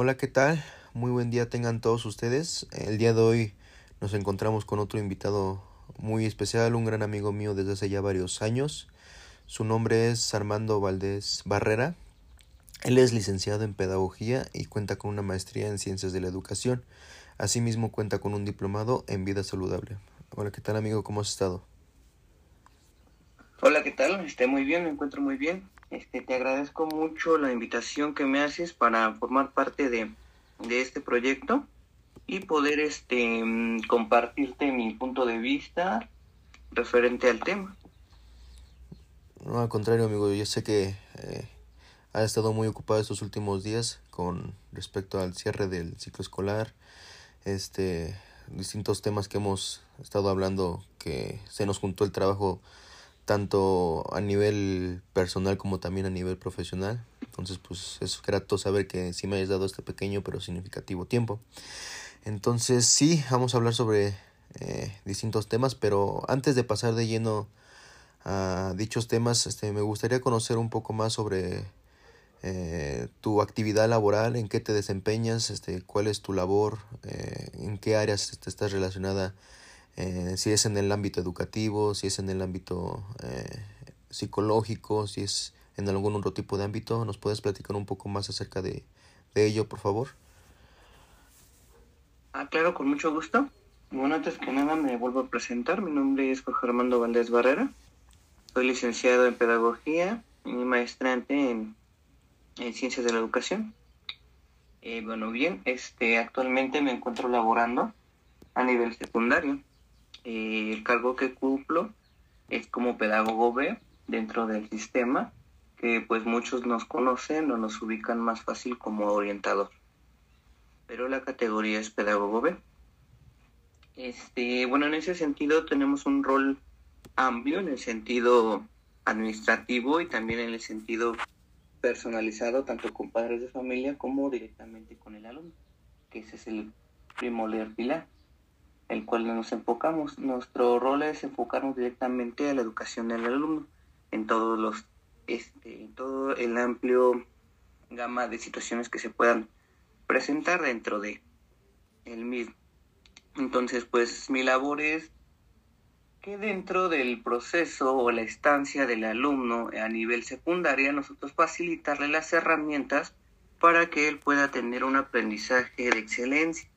Hola, ¿qué tal? Muy buen día tengan todos ustedes. El día de hoy nos encontramos con otro invitado muy especial, un gran amigo mío desde hace ya varios años. Su nombre es Armando Valdés Barrera. Él es licenciado en Pedagogía y cuenta con una maestría en Ciencias de la Educación. Asimismo cuenta con un diplomado en Vida Saludable. Hola, ¿qué tal amigo? ¿Cómo has estado? Hola, ¿qué tal? Esté muy bien, me encuentro muy bien. Este, te agradezco mucho la invitación que me haces para formar parte de, de este proyecto y poder este, mm, compartirte mi punto de vista referente al tema. No, al contrario, amigo, yo sé que eh, ha estado muy ocupado estos últimos días con respecto al cierre del ciclo escolar, este, distintos temas que hemos estado hablando que se nos juntó el trabajo tanto a nivel personal como también a nivel profesional. Entonces, pues es grato saber que sí me hayas dado este pequeño pero significativo tiempo. Entonces, sí, vamos a hablar sobre eh, distintos temas, pero antes de pasar de lleno a dichos temas, este, me gustaría conocer un poco más sobre eh, tu actividad laboral, en qué te desempeñas, este, cuál es tu labor, eh, en qué áreas estás relacionada eh, si es en el ámbito educativo, si es en el ámbito eh, psicológico, si es en algún otro tipo de ámbito. ¿Nos puedes platicar un poco más acerca de, ello, por favor? Ah, claro, con mucho gusto. Bueno, antes que nada me vuelvo a presentar. Mi nombre es Jorge Armando Valdés Barrera. Soy licenciado en Pedagogía y maestrante en, en Ciencias de la Educación. Eh, bueno, bien, este, actualmente me encuentro laborando a nivel secundario. Eh, el cargo que cumplo es como pedagogo B dentro del sistema, que pues muchos nos conocen o nos ubican más fácil como orientador. Pero la categoría es pedagogo B. Este, bueno, en ese sentido tenemos un rol amplio en el sentido administrativo y también en el sentido personalizado, tanto con padres de familia como directamente con el alumno, que ese es el primordial pilar el cual nos enfocamos. Nuestro rol es enfocarnos directamente a la educación del alumno en todos los, este, en todo el amplio gama de situaciones que se puedan presentar dentro de el mismo. Entonces, pues mi labor es que dentro del proceso o la estancia del alumno a nivel secundaria, nosotros facilitarle las herramientas para que él pueda tener un aprendizaje de excelencia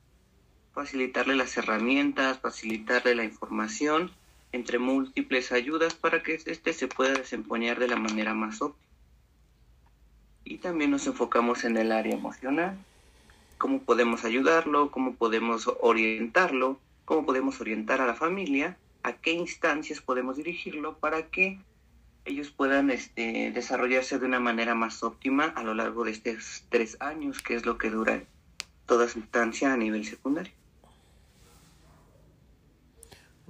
facilitarle las herramientas, facilitarle la información, entre múltiples ayudas para que éste se pueda desempeñar de la manera más óptima. Y también nos enfocamos en el área emocional, cómo podemos ayudarlo, cómo podemos orientarlo, cómo podemos orientar a la familia, a qué instancias podemos dirigirlo para que ellos puedan este, desarrollarse de una manera más óptima a lo largo de estos tres años, que es lo que dura toda su instancia a nivel secundario.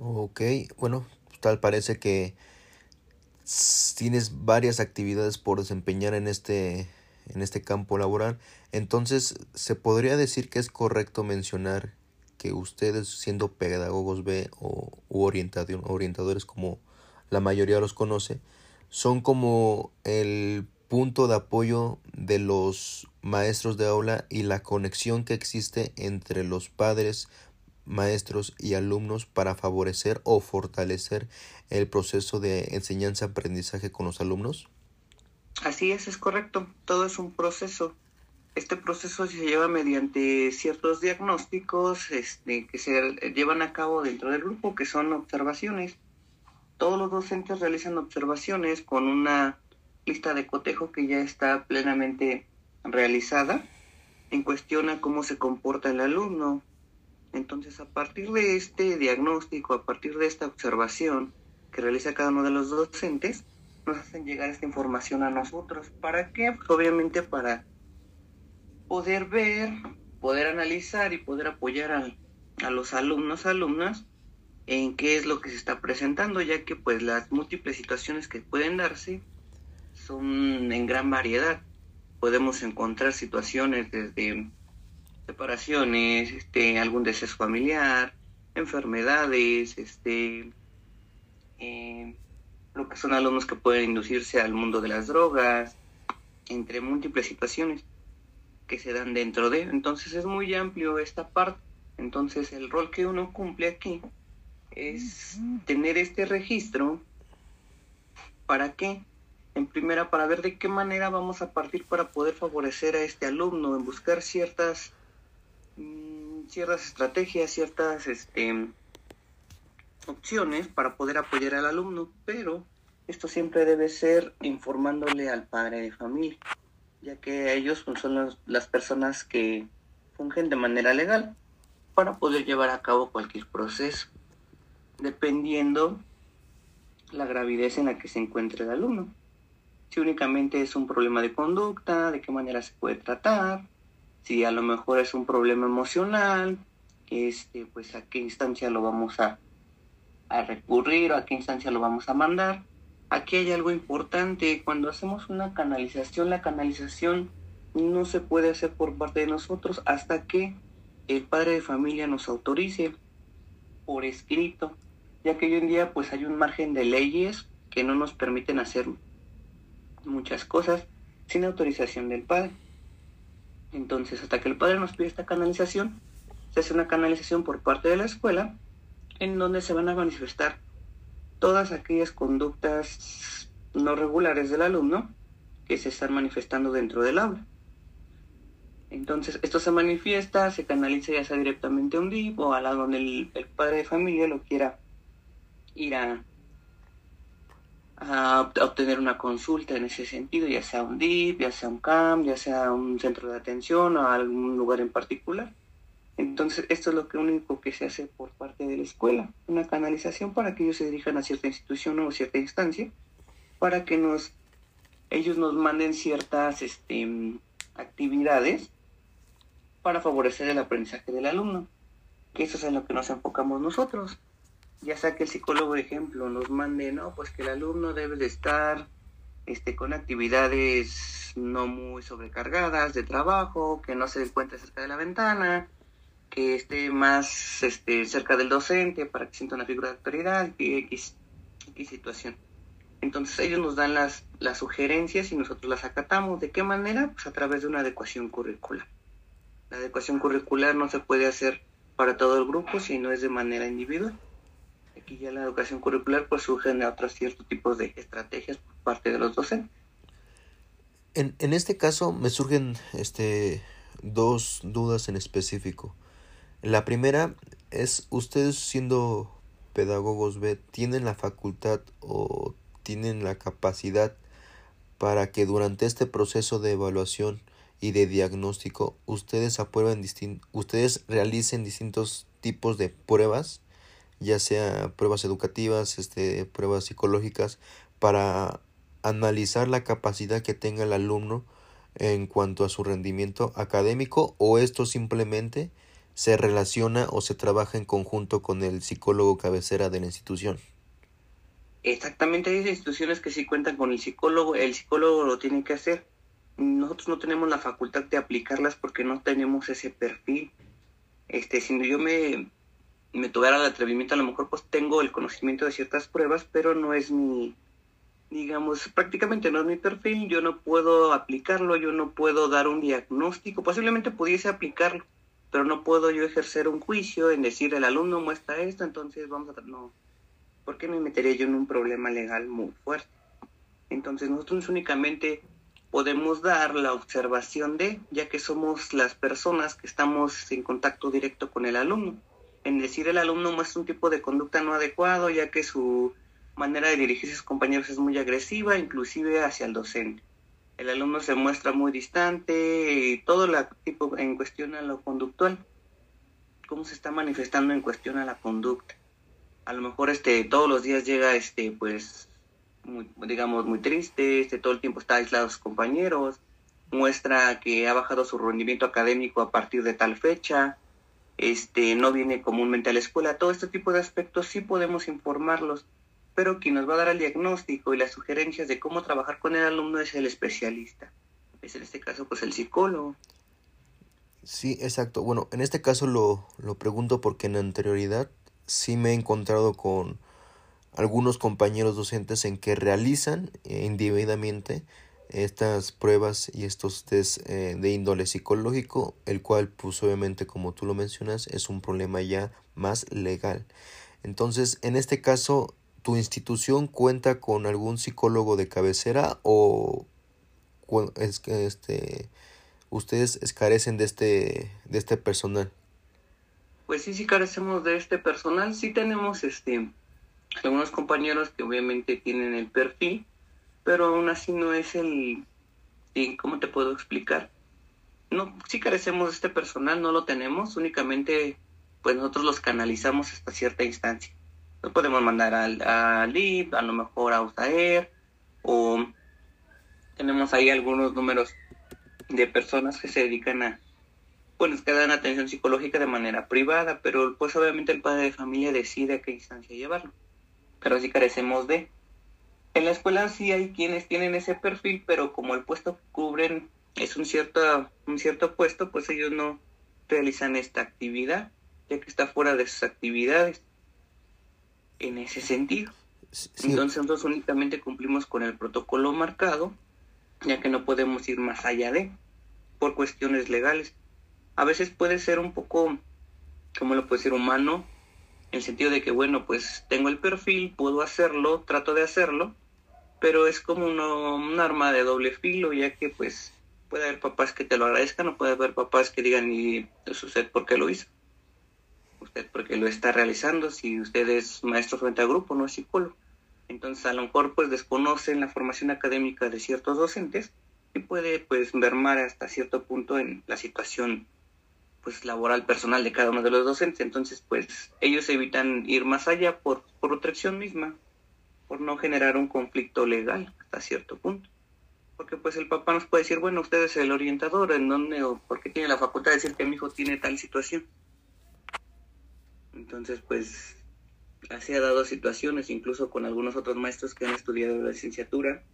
Ok, bueno, tal parece que tienes varias actividades por desempeñar en este, en este campo laboral. Entonces, ¿se podría decir que es correcto mencionar que ustedes, siendo pedagogos B o orientadores como la mayoría los conoce, son como el punto de apoyo de los maestros de aula y la conexión que existe entre los padres, maestros y alumnos para favorecer o fortalecer el proceso de enseñanza-aprendizaje con los alumnos? Así es, es correcto. Todo es un proceso. Este proceso se lleva mediante ciertos diagnósticos este, que se llevan a cabo dentro del grupo, que son observaciones. Todos los docentes realizan observaciones con una lista de cotejo que ya está plenamente realizada en cuestión a cómo se comporta el alumno, entonces, a partir de este diagnóstico, a partir de esta observación que realiza cada uno de los docentes, nos hacen llegar esta información a nosotros. ¿Para qué? Pues obviamente para poder ver, poder analizar y poder apoyar a, los alumnos, alumnas, en qué es lo que se está presentando, ya que pues las múltiples situaciones que pueden darse son en gran variedad. Podemos encontrar situaciones desde separaciones, este, algún deceso familiar, enfermedades, este, eh, lo que son alumnos que pueden inducirse al mundo de las drogas, entre múltiples situaciones que se dan dentro de. Entonces es muy amplio esta parte. Entonces el rol que uno cumple aquí es tener este registro. ¿Para qué? En primera, para ver de qué manera vamos a partir para poder favorecer a este alumno, en buscar ciertas, ciertas estrategias, ciertas este, opciones para poder apoyar al alumno, pero esto siempre debe ser informándole al padre de familia, ya que ellos pues, son las personas que fungen de manera legal para poder llevar a cabo cualquier proceso, dependiendo la gravidez en la que se encuentre el alumno. Si únicamente es un problema de conducta, de qué manera se puede tratar, si a lo mejor es un problema emocional, este, pues a qué instancia lo vamos a, a recurrir o a qué instancia lo vamos a mandar. Aquí hay algo importante, cuando hacemos una canalización, la canalización no se puede hacer por parte de nosotros hasta que el padre de familia nos autorice por escrito, ya que hoy en día pues hay un margen de leyes que no nos permiten hacer muchas cosas sin autorización del padre. Entonces, hasta que el padre nos pide esta canalización, se hace una canalización por parte de la escuela en donde se van a manifestar todas aquellas conductas no regulares del alumno que se están manifestando dentro del aula. Entonces, esto se manifiesta, se canaliza ya sea directamente a un DIP o a la donde el, padre de familia lo quiera ir a, a, obtener una consulta en ese sentido, ya sea un DIP, ya sea un CAM, ya sea un centro de atención o algún lugar en particular. Entonces, esto es lo que único que se hace por parte de la escuela, una canalización para que ellos se dirijan a cierta institución o cierta instancia, para que nos ellos nos manden ciertas este, actividades para favorecer el aprendizaje del alumno, que eso es en lo que nos enfocamos nosotros. Ya sea que el psicólogo, ejemplo, nos mande, no, pues que el alumno debe de estar este, con actividades no muy sobrecargadas de trabajo, que no se encuentre cerca de la ventana, que esté más este, cerca del docente para que sienta una figura de autoridad, que X, X situación. Entonces ellos nos dan las, las sugerencias y nosotros las acatamos. ¿De qué manera? Pues a través de una adecuación curricular. La adecuación curricular no se puede hacer para todo el grupo si no es de manera individual. Aquí ya la educación curricular pues surgen otros ciertos tipos de estrategias por parte de los docentes. En, en este caso me surgen este dos dudas en específico. La primera es, ustedes siendo pedagogos B, ¿tienen la facultad o tienen la capacidad para que durante este proceso de evaluación y de diagnóstico, ustedes aprueben ustedes realicen distintos tipos de pruebas, ya sea pruebas educativas, este, pruebas psicológicas, para analizar la capacidad que tenga el alumno en cuanto a su rendimiento académico o esto simplemente se relaciona o se trabaja en conjunto con el psicólogo cabecera de la institución. Exactamente, hay instituciones que sí cuentan con el psicólogo, el psicólogo lo tiene que hacer nosotros no tenemos la facultad de aplicarlas porque no tenemos ese perfil. Este, si yo me, me tuviera el atrevimiento, a lo mejor pues tengo el conocimiento de ciertas pruebas, pero no es mi, digamos, prácticamente no es mi perfil, yo no puedo aplicarlo, yo no puedo dar un diagnóstico, posiblemente pudiese aplicarlo, pero no puedo yo ejercer un juicio en decir el alumno muestra esto, entonces vamos a... No, ¿por qué me metería yo en un problema legal muy fuerte? Entonces nosotros únicamente podemos dar la observación de, ya que somos las personas que estamos en contacto directo con el alumno. En decir el alumno muestra un tipo de conducta no adecuado, ya que su manera de dirigirse a sus compañeros es muy agresiva, inclusive hacia el docente. El alumno se muestra muy distante y todo la tipo en cuestión a lo conductual. ¿Cómo se está manifestando en cuestión a la conducta? A lo mejor este todos los días llega este pues muy, digamos, muy triste, este, todo el tiempo está aislado de sus compañeros, muestra que ha bajado su rendimiento académico a partir de tal fecha, este, no viene comúnmente a la escuela, todo este tipo de aspectos sí podemos informarlos, pero quien nos va a dar el diagnóstico y las sugerencias de cómo trabajar con el alumno es el especialista, es en este caso pues el psicólogo. Sí, exacto. Bueno, en este caso lo, lo pregunto porque en anterioridad sí me he encontrado con algunos compañeros docentes en que realizan eh, individualmente estas pruebas y estos test eh, de índole psicológico, el cual pues obviamente como tú lo mencionas es un problema ya más legal. Entonces, en este caso, ¿tu institución cuenta con algún psicólogo de cabecera o es este ustedes carecen de este de este personal? Pues sí, sí carecemos de este personal, sí tenemos este algunos compañeros que obviamente tienen el perfil, pero aún así no es el ¿cómo te puedo explicar? No, sí carecemos de este personal, no lo tenemos, únicamente pues nosotros los canalizamos hasta cierta instancia. Los podemos mandar al, a LIB, a lo mejor a USAER, o tenemos ahí algunos números de personas que se dedican a, pues que dan atención psicológica de manera privada, pero pues obviamente el padre de familia decide a qué instancia llevarlo. Pero sí carecemos de. En la escuela sí hay quienes tienen ese perfil, pero como el puesto que cubren es un cierto, un cierto puesto, pues ellos no realizan esta actividad ya que está fuera de sus actividades en ese sentido. Entonces nosotros únicamente cumplimos con el protocolo marcado, ya que no podemos ir más allá de, por cuestiones legales. A veces puede ser un poco, como lo puede ser humano, en el sentido de que, bueno, pues tengo el perfil, puedo hacerlo, trato de hacerlo, pero es como un arma de doble filo, ya que pues puede haber papás que te lo agradezcan o puede haber papás que digan, ¿y usted por qué lo hizo? usted porque lo está realizando, si usted es maestro frente a grupo, no es psicólogo. Entonces a lo mejor pues desconocen la formación académica de ciertos docentes y puede pues mermar hasta cierto punto en la situación pues laboral personal de cada uno de los docentes. Entonces pues ellos evitan ir más allá por, por protección misma, por no generar un conflicto legal hasta cierto punto. Porque pues el papá nos puede decir, bueno, usted es el orientador, ¿en dónde o por qué tiene la facultad de decir que mi hijo tiene tal situación? Entonces, pues, así ha dado situaciones, incluso con algunos otros maestros que han estudiado la licenciatura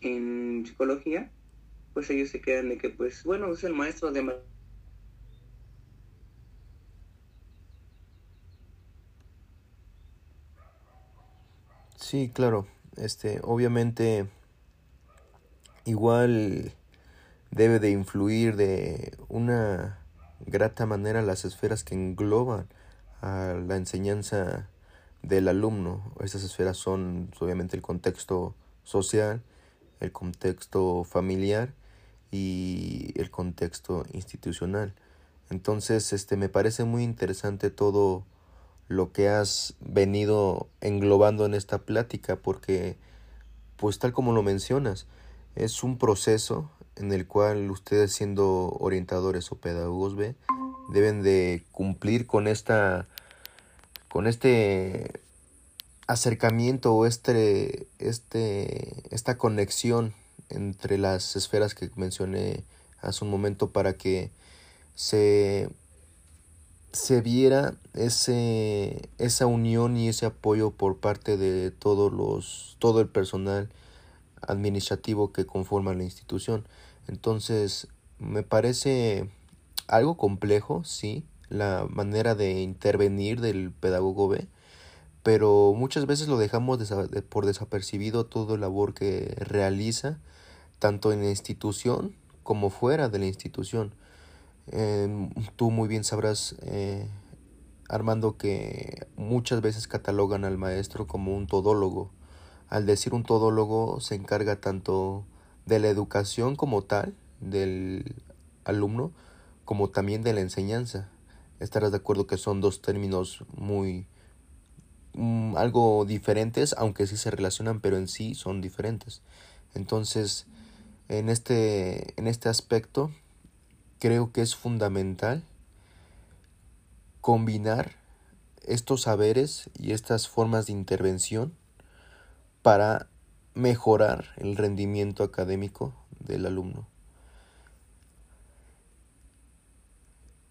en psicología, pues ellos se quedan de que, pues, bueno, es el maestro de... Sí, claro. Este, obviamente, igual debe de influir de una grata manera las esferas que engloban a la enseñanza del alumno. Estas esferas son obviamente el contexto social, el contexto familiar y el contexto institucional. Entonces, este me parece muy interesante todo lo que has venido englobando en esta plática porque pues tal como lo mencionas, es un proceso en el cual ustedes siendo orientadores o pedagogos ve deben de cumplir con esta con este acercamiento o este, este, esta conexión entre las esferas que mencioné hace un momento para que se, se viera ese, esa unión y ese apoyo por parte de todos los, todo el personal administrativo que conforma la institución. Entonces, me parece algo complejo, sí, la manera de intervenir del pedagogo B, pero muchas veces lo dejamos por desapercibido todo el labor que realiza, tanto en la institución como fuera de la institución. Tú muy bien sabrás, eh, Armando, que muchas veces catalogan al maestro como un todólogo. Al decir un todólogo se encarga tanto de la educación como tal del alumno, como también de la enseñanza. Estarás de acuerdo que son dos términos muy mm, algo diferentes, aunque sí se relacionan, pero en sí son diferentes. Entonces, en este, en este aspecto, creo que es fundamental combinar estos saberes y estas formas de intervención para mejorar el rendimiento académico del alumno.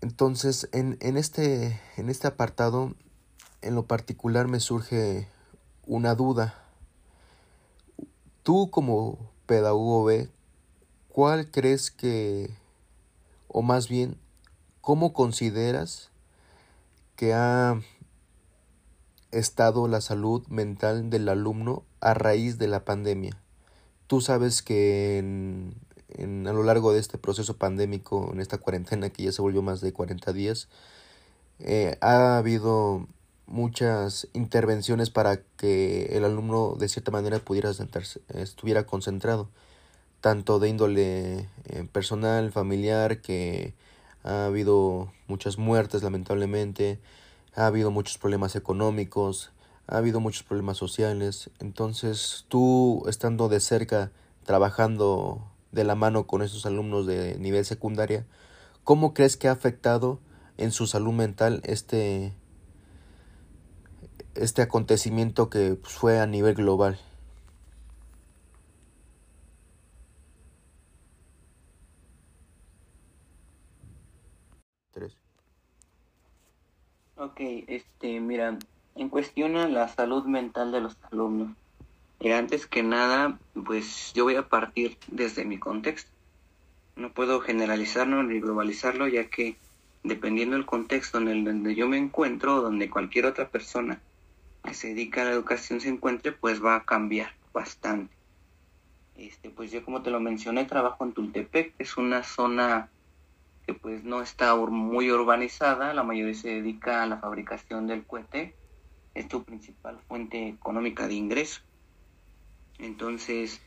Entonces, en, en, este, en este apartado, en lo particular me surge una duda. Tú como pedagogo B, ¿cuál crees que, o más bien, cómo consideras que ha estado la salud mental del alumno a raíz de la pandemia? tú sabes que en, a lo largo de este proceso pandémico, en esta cuarentena que ya se volvió más de 40 días, eh, ha habido muchas intervenciones para que el alumno de cierta manera pudiera sentarse, estuviera concentrado, tanto de índole eh, personal, familiar, que ha habido muchas muertes lamentablemente, ha habido muchos problemas económicos, ha habido muchos problemas sociales, entonces tú estando de cerca, trabajando de la mano con esos alumnos de nivel secundaria, ¿cómo crees que ha afectado en su salud mental este este acontecimiento que pues, fue a nivel global. Ok, este, mira, en cuestión a la salud mental de los alumnos. Y antes que nada, pues yo voy a partir desde mi contexto. No puedo generalizarlo ni globalizarlo, ya que dependiendo del contexto en el donde yo me encuentro, donde cualquier otra persona que se dedica a la educación se encuentre, pues va a cambiar bastante. Este, pues yo como te lo mencioné, trabajo en Tultepec, es una zona pues no está muy urbanizada, la mayoría se dedica a la fabricación del cohete, es tu principal fuente económica de ingreso. Entonces,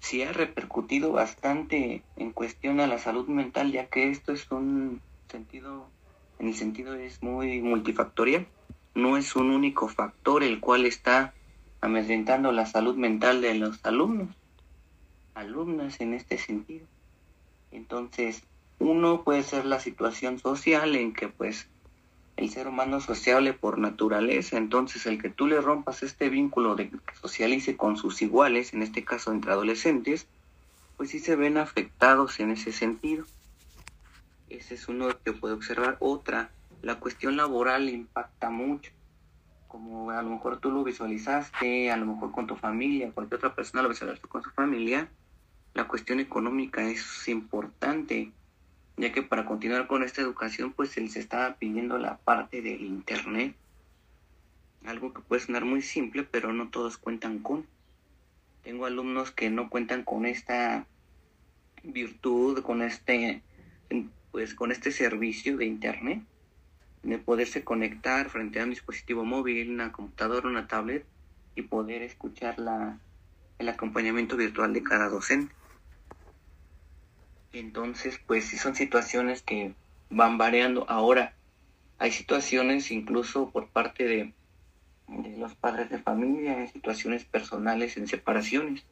sí ha repercutido bastante en cuestión a la salud mental, ya que esto es un sentido, en el sentido es muy multifactorial no es un único factor el cual está amedrentando la salud mental de los alumnos, alumnas en este sentido. Entonces, uno puede ser la situación social en que pues el ser humano es sociable por naturaleza, entonces el que tú le rompas este vínculo de que socialice con sus iguales, en este caso entre adolescentes, pues sí se ven afectados en ese sentido. Ese es uno que puede observar. Otra, la cuestión laboral impacta mucho. Como a lo mejor tú lo visualizaste, a lo mejor con tu familia, cualquier otra persona lo visualizó con su familia, la cuestión económica es importante, ya que para continuar con esta educación, pues se les estaba pidiendo la parte del Internet, algo que puede sonar muy simple, pero no todos cuentan con. Tengo alumnos que no cuentan con esta virtud, con este, pues con este servicio de Internet de poderse conectar frente a un dispositivo móvil, una computadora, una tablet y poder escuchar la, el acompañamiento virtual de cada docente. Entonces, pues sí son situaciones que van variando. Ahora, hay situaciones incluso por parte de, los padres de familia, en situaciones personales, en separaciones.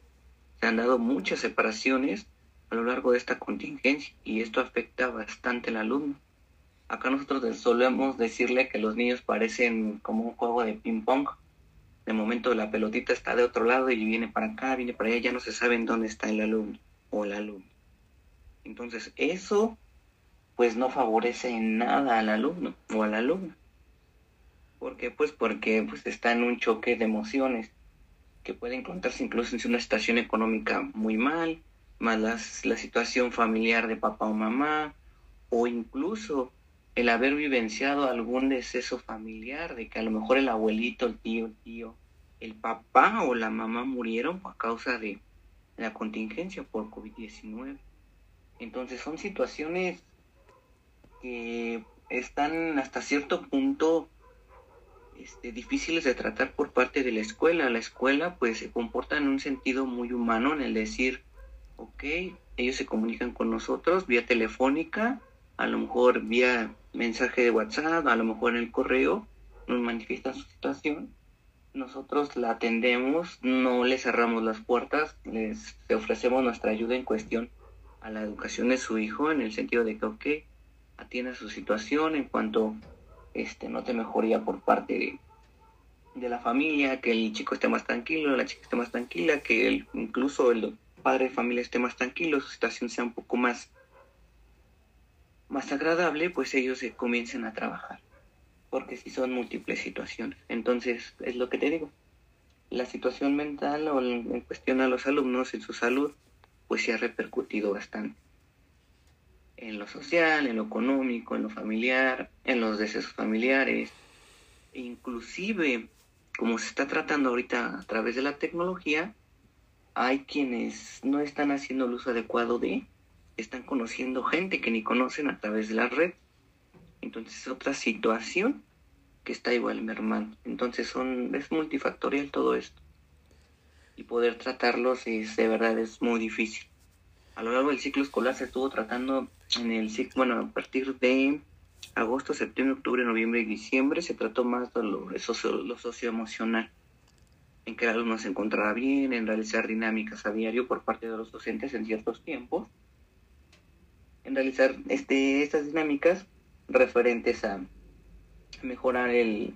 Se han dado muchas separaciones a lo largo de esta contingencia y esto afecta bastante al alumno. Acá nosotros solemos decirle que los niños parecen como un juego de ping pong. De momento la pelotita está de otro lado y viene para acá, viene para allá, ya no se sabe en dónde está el alumno o el alumno. Entonces eso pues no favorece en nada al alumno o al alumno. ¿Por qué? Pues porque pues está en un choque de emociones que puede encontrarse incluso en una situación económica muy mal, más la situación familiar de papá o mamá, o incluso el haber vivenciado algún deceso familiar, de que a lo mejor el abuelito, el tío, el tío, el papá o la mamá murieron a causa de la contingencia por COVID-19. Entonces son situaciones que están hasta cierto punto este, difíciles de tratar por parte de la escuela. La escuela pues se comporta en un sentido muy humano en el decir, ok, ellos se comunican con nosotros vía telefónica, a lo mejor vía mensaje de WhatsApp, a lo mejor en el correo, nos manifiesta su situación, nosotros la atendemos, no le cerramos las puertas, les ofrecemos nuestra ayuda en cuestión a la educación de su hijo, en el sentido de que, ok, atienda su situación en cuanto este, no te mejoría por parte de, la familia, que el chico esté más tranquilo, la chica esté más tranquila, que el, incluso el padre de familia esté más tranquilo, su situación sea un poco más más agradable, pues ellos se comiencen a trabajar. Porque si son múltiples situaciones. Entonces, es lo que te digo. La situación mental o en cuestión a los alumnos en su salud, pues se ha repercutido bastante. En lo social, en lo económico, en lo familiar, en los decesos familiares. inclusive, como se está tratando ahorita a través de la tecnología, hay quienes no están haciendo el uso adecuado de, están conociendo gente que ni conocen a través de la red. Entonces es otra situación que está igual mermando. Entonces son, es multifactorial todo esto. Y poder tratarlos es de verdad es muy difícil. A lo largo del ciclo escolar se estuvo tratando en el ciclo, bueno, a partir de agosto, septiembre, octubre, noviembre y diciembre se trató más de lo, socio, lo socioemocional, en que el alumno se encontrara bien, en realizar dinámicas a diario por parte de los docentes en ciertos tiempos, en realizar este, estas dinámicas referentes a mejorar el,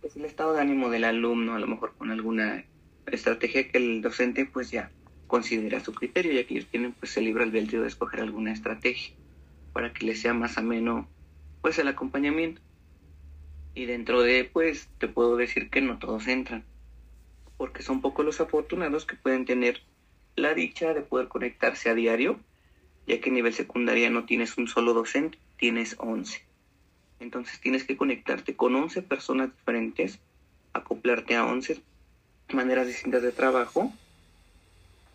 pues, el estado de ánimo del alumno, a lo mejor con alguna estrategia que el docente pues ya considera su criterio, ya que ellos tienen pues el libre albedrío de escoger alguna estrategia para que les sea más ameno pues el acompañamiento. Y dentro de pues te puedo decir que no todos entran, porque son pocos los afortunados que pueden tener la dicha de poder conectarse a diario, ya que a nivel secundaria no tienes un solo docente, tienes 11. Entonces tienes que conectarte con 11 personas diferentes, acoplarte a 11 maneras distintas de trabajo,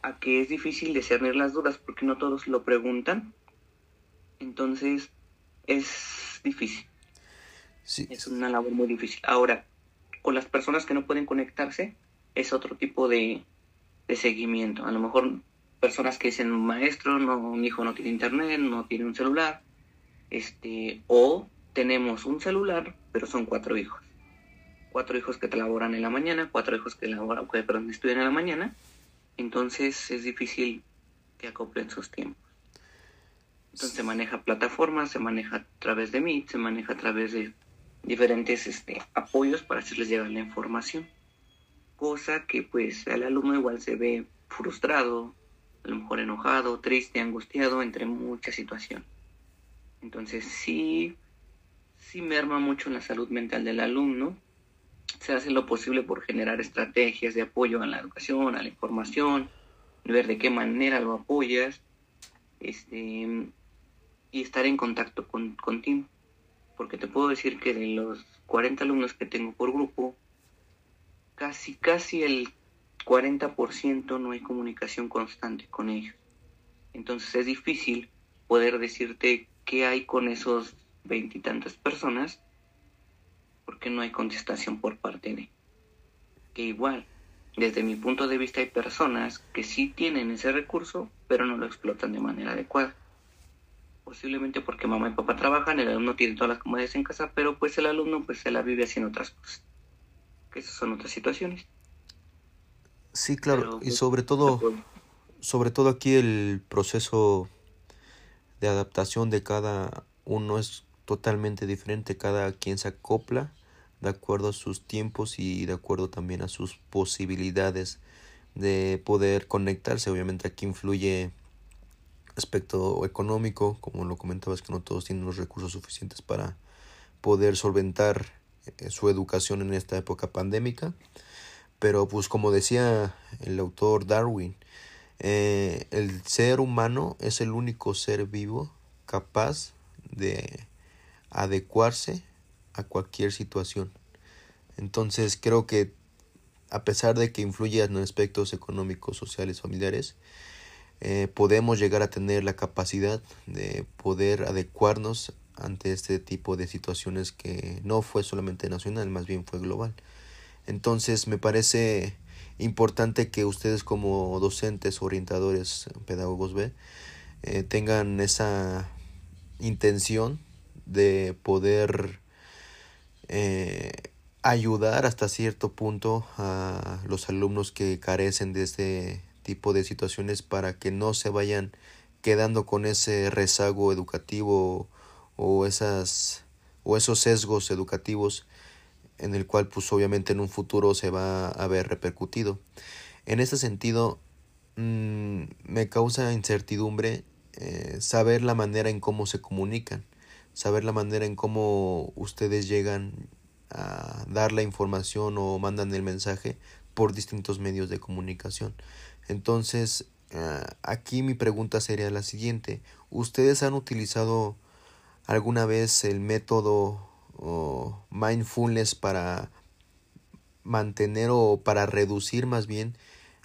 a que es difícil discernir las dudas porque no todos lo preguntan. Entonces es difícil. Sí. Es una labor muy difícil. Ahora, con las personas que no pueden conectarse, es otro tipo de, de seguimiento. A lo mejor personas que dicen, maestro, no, mi hijo no tiene internet, no tiene un celular, este, o tenemos un celular, pero son cuatro hijos. Cuatro hijos que laboran en la mañana, cuatro hijos que, laboran, que perdón, estudian en la mañana. Entonces es difícil que acoplen sus tiempos. Entonces se maneja plataformas, se maneja a través de Meet, se maneja a través de diferentes este, apoyos para hacerles llegar la información. Cosa que pues al alumno igual se ve frustrado, a lo mejor enojado, triste, angustiado, entre muchas situaciones. Entonces sí sí merma mucho la salud mental del alumno. Se hace lo posible por generar estrategias de apoyo a la educación, a la información, ver de qué manera lo apoyas, este, y estar en contacto con, contigo. Porque te puedo decir que de los 40 alumnos que tengo por grupo, casi, casi el 40% no hay comunicación constante con ellos. Entonces es difícil poder decirte qué hay con esos veintitantas personas porque no hay contestación por parte de que igual desde mi punto de vista hay personas que sí tienen ese recurso pero no lo explotan de manera adecuada. Posiblemente porque mamá y papá trabajan el alumno tiene todas las comodidades en casa pero pues el alumno pues se la vive haciendo otras cosas. Que esas son otras situaciones. Sí claro y pues, sobre todo sobre todo aquí el proceso de adaptación de cada uno es totalmente diferente, cada quien se acopla de acuerdo a sus tiempos y de acuerdo también a sus posibilidades de poder conectarse. Obviamente aquí influye aspecto económico, como lo comentabas que no todos tienen los recursos suficientes para poder solventar eh, su educación en esta época pandémica. Pero pues como decía el autor Darwin, eh, el ser humano es el único ser vivo capaz de adecuarse a cualquier situación. Entonces creo que a pesar de que influye en aspectos económicos, sociales, familiares, eh, podemos llegar a tener la capacidad de poder adecuarnos ante este tipo de situaciones que no fue solamente nacional, más bien fue global. Entonces me parece importante que ustedes como docentes, orientadores, pedagogos eh, tengan esa intención de poder eh, ayudar hasta cierto punto a los alumnos que carecen de este tipo de situaciones para que no se vayan quedando con ese rezago educativo o esas o esos sesgos educativos en el cual pues obviamente en un futuro se va a ver repercutido. En este sentido mm, me causa incertidumbre eh, saber la manera en cómo se comunican saber la manera en cómo ustedes llegan a dar la información o mandan el mensaje por distintos medios de comunicación. Entonces, eh, aquí mi pregunta sería la siguiente. ¿Ustedes han utilizado alguna vez el método mindfulness para mantener o para reducir más bien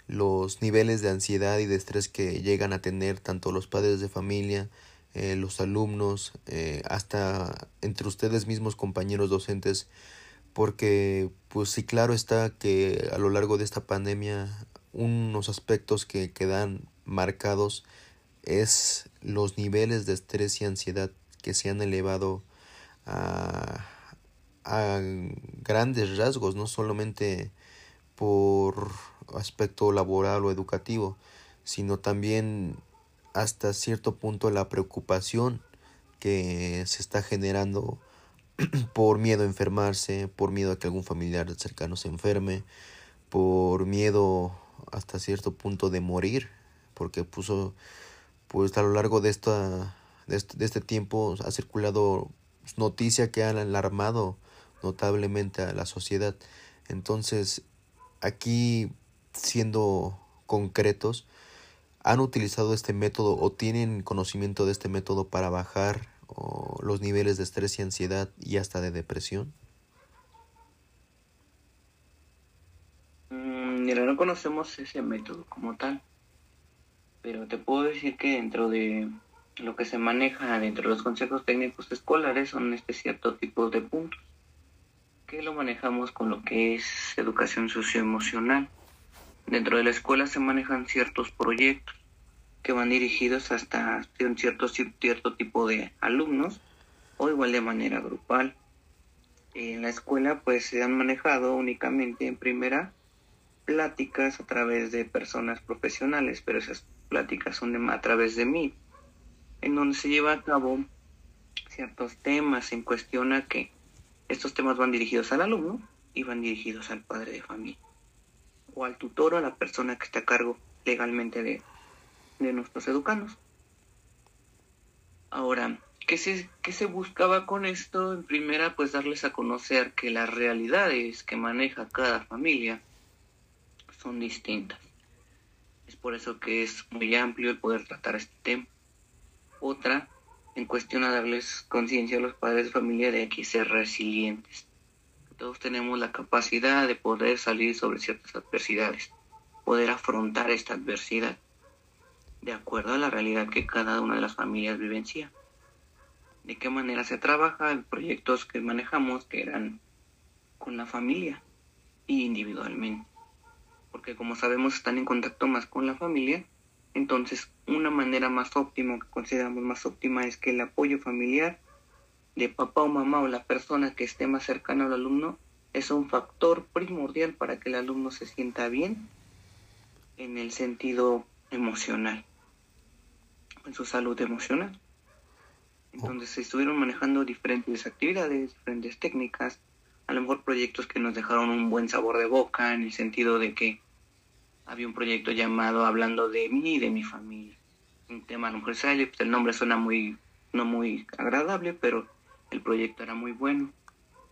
los niveles de ansiedad y de estrés que llegan a tener tanto los padres de familia, eh, los alumnos, eh, hasta entre ustedes mismos compañeros docentes, porque pues sí claro está que a lo largo de esta pandemia unos aspectos que quedan marcados es los niveles de estrés y ansiedad que se han elevado a, a grandes rasgos, no solamente por aspecto laboral o educativo, sino también hasta cierto punto la preocupación que se está generando por miedo a enfermarse, por miedo a que algún familiar cercano se enferme, por miedo hasta cierto punto de morir, porque puso pues a lo largo de esta de este, de este tiempo ha circulado noticia que han alarmado notablemente a la sociedad. Entonces, aquí siendo concretos, ¿han utilizado este método o tienen conocimiento de este método para bajar los niveles de estrés y ansiedad y hasta de depresión? Mm, mira, no conocemos ese método como tal, pero te puedo decir que dentro de lo que se maneja dentro de los consejos técnicos escolares son este cierto tipo de puntos que lo manejamos con lo que es educación socioemocional. Dentro de la escuela se manejan ciertos proyectos que van dirigidos hasta un cierto, cierto tipo de alumnos o igual de manera grupal. En la escuela pues se han manejado únicamente en primera pláticas a través de personas profesionales, pero esas pláticas son a través de mí, en donde se lleva a cabo ciertos temas en cuestión a que estos temas van dirigidos al alumno y van dirigidos al padre de familia o al tutor o a la persona que está a cargo legalmente de, nuestros educandos. Ahora, ¿qué se, ¿qué se buscaba con esto? En primera, pues darles a conocer que las realidades que maneja cada familia son distintas. Es por eso que es muy amplio el poder tratar este tema. Otra, en cuestión a darles conciencia a los padres de familia de que ser resilientes. Todos tenemos la capacidad de poder salir sobre ciertas adversidades, poder afrontar esta adversidad de acuerdo a la realidad que cada una de las familias vivencia. De qué manera se trabaja en proyectos que manejamos que eran con la familia y individualmente. Porque como sabemos están en contacto más con la familia entonces, una manera más óptima, que consideramos más óptima, es que el apoyo familiar de papá o mamá o la persona que esté más cercana al alumno es un factor primordial para que el alumno se sienta bien en el sentido emocional, en su salud emocional. Entonces se estuvieron manejando diferentes actividades, diferentes técnicas, a lo mejor proyectos que nos dejaron un buen sabor de boca en el sentido de que había un proyecto llamado Hablando de mí y de mi familia. Un tema a lo mejor pues el nombre suena muy, no muy agradable, pero el proyecto era muy bueno.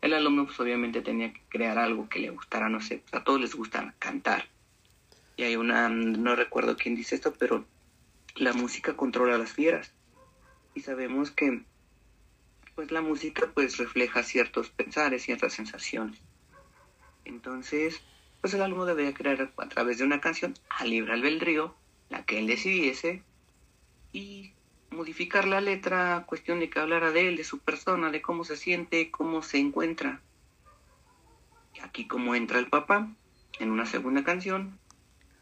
El alumno pues obviamente tenía que crear algo que le gustara, no sé, pues, a todos les gusta cantar. Y hay una, no recuerdo quién dice esto, pero la música controla a las fieras. Y sabemos que pues la música pues refleja ciertos pensares, ciertas sensaciones. Entonces, pues el alumno debería crear a través de una canción a libre albedrío, la que él decidiese, y modificar la letra, cuestión de que hablara de él, de su persona, de cómo se siente, cómo se encuentra. Y aquí como entra el papá, en una segunda canción,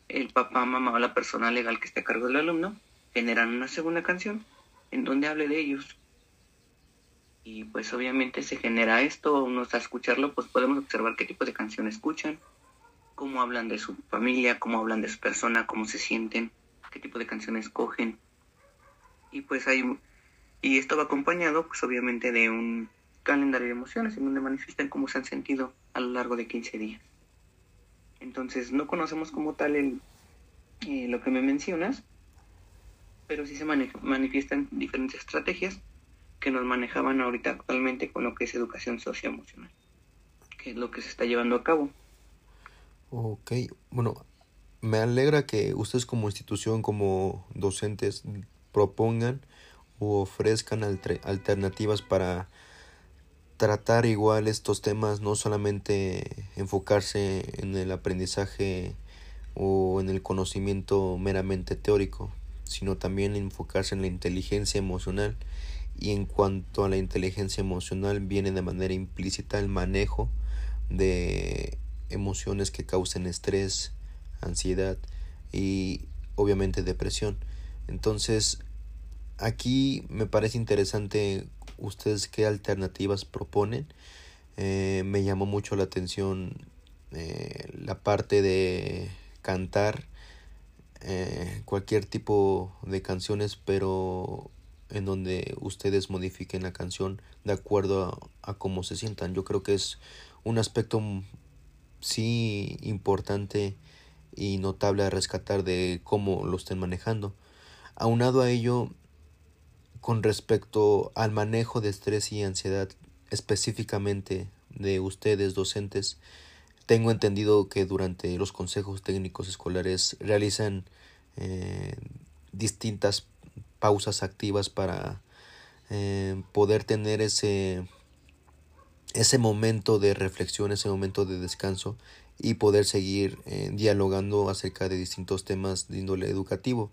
el papá, mamá o la persona legal que esté a cargo del alumno, generan una segunda canción en donde hable de ellos. Y pues obviamente se genera esto, uno a escucharlo, pues podemos observar qué tipo de canción escuchan, cómo hablan de su familia, cómo hablan de su persona, cómo se sienten, qué tipo de canciones cogen. Y pues hay y esto va acompañado pues obviamente de un calendario de emociones en donde manifiestan cómo se han sentido a lo largo de 15 días. Entonces no conocemos como tal el, eh, lo que me mencionas, pero sí se manifiestan diferentes estrategias que nos manejaban ahorita actualmente con lo que es educación socioemocional, que es lo que se está llevando a cabo. Ok, bueno, me alegra que ustedes como institución, como docentes, propongan o ofrezcan alternativas para tratar igual estos temas, no solamente enfocarse en el aprendizaje o en el conocimiento meramente teórico, sino también enfocarse en la inteligencia emocional y en cuanto a la inteligencia emocional viene de manera implícita el manejo de emociones que causen estrés, ansiedad y obviamente depresión. Entonces, aquí me parece interesante ustedes qué alternativas proponen. Eh, me llamó mucho la atención eh, la parte de cantar eh, cualquier tipo de canciones, pero en donde ustedes modifiquen la canción de acuerdo a, a cómo se sientan. Yo creo que es un aspecto sí importante y notable a rescatar de cómo lo estén manejando. Aunado a ello, con respecto al manejo de estrés y ansiedad específicamente de ustedes docentes, tengo entendido que durante los consejos técnicos escolares realizan eh, distintas pausas activas para eh, poder tener ese ese momento de reflexión, ese momento de descanso y poder seguir eh, dialogando acerca de distintos temas de índole educativo.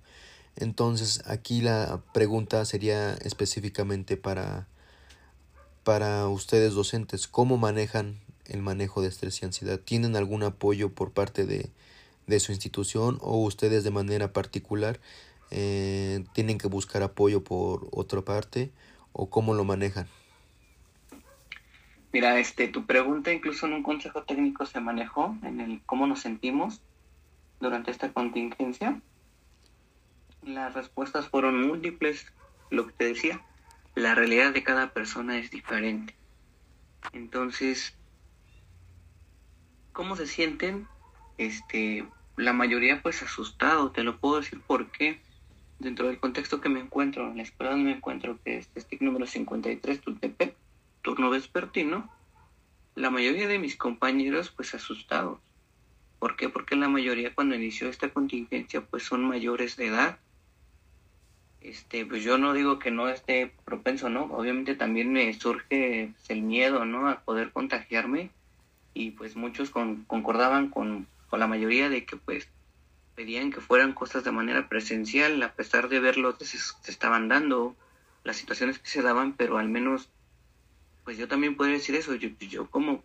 Entonces aquí la pregunta sería específicamente para, para ustedes docentes, ¿cómo manejan el manejo de estrés y ansiedad? ¿Tienen algún apoyo por parte de, de su institución o ustedes de manera particular eh, tienen que buscar apoyo por otra parte o cómo lo manejan? Mira, este, tu pregunta incluso en un consejo técnico se manejó en el cómo nos sentimos durante esta contingencia. Las respuestas fueron múltiples, lo que te decía, la realidad de cada persona es diferente. Entonces, ¿cómo se sienten? Este, la mayoría pues asustado, te lo puedo decir porque dentro del contexto que me encuentro, en la escuela donde me encuentro, que es TESTIC número 53, Tultepec, turno vespertino, la mayoría de mis compañeros pues asustados. ¿Por qué? Porque la mayoría cuando inició esta contingencia pues son mayores de edad. Este, pues yo no digo que no esté propenso, ¿no? Obviamente también me surge el miedo, ¿no? A poder contagiarme y pues muchos concordaban con, con la mayoría de que pues pedían que fueran cosas de manera presencial, a pesar de ver lo que se, se estaban dando, las situaciones que se daban, pero al menos pues yo también podría decir eso. Yo, yo como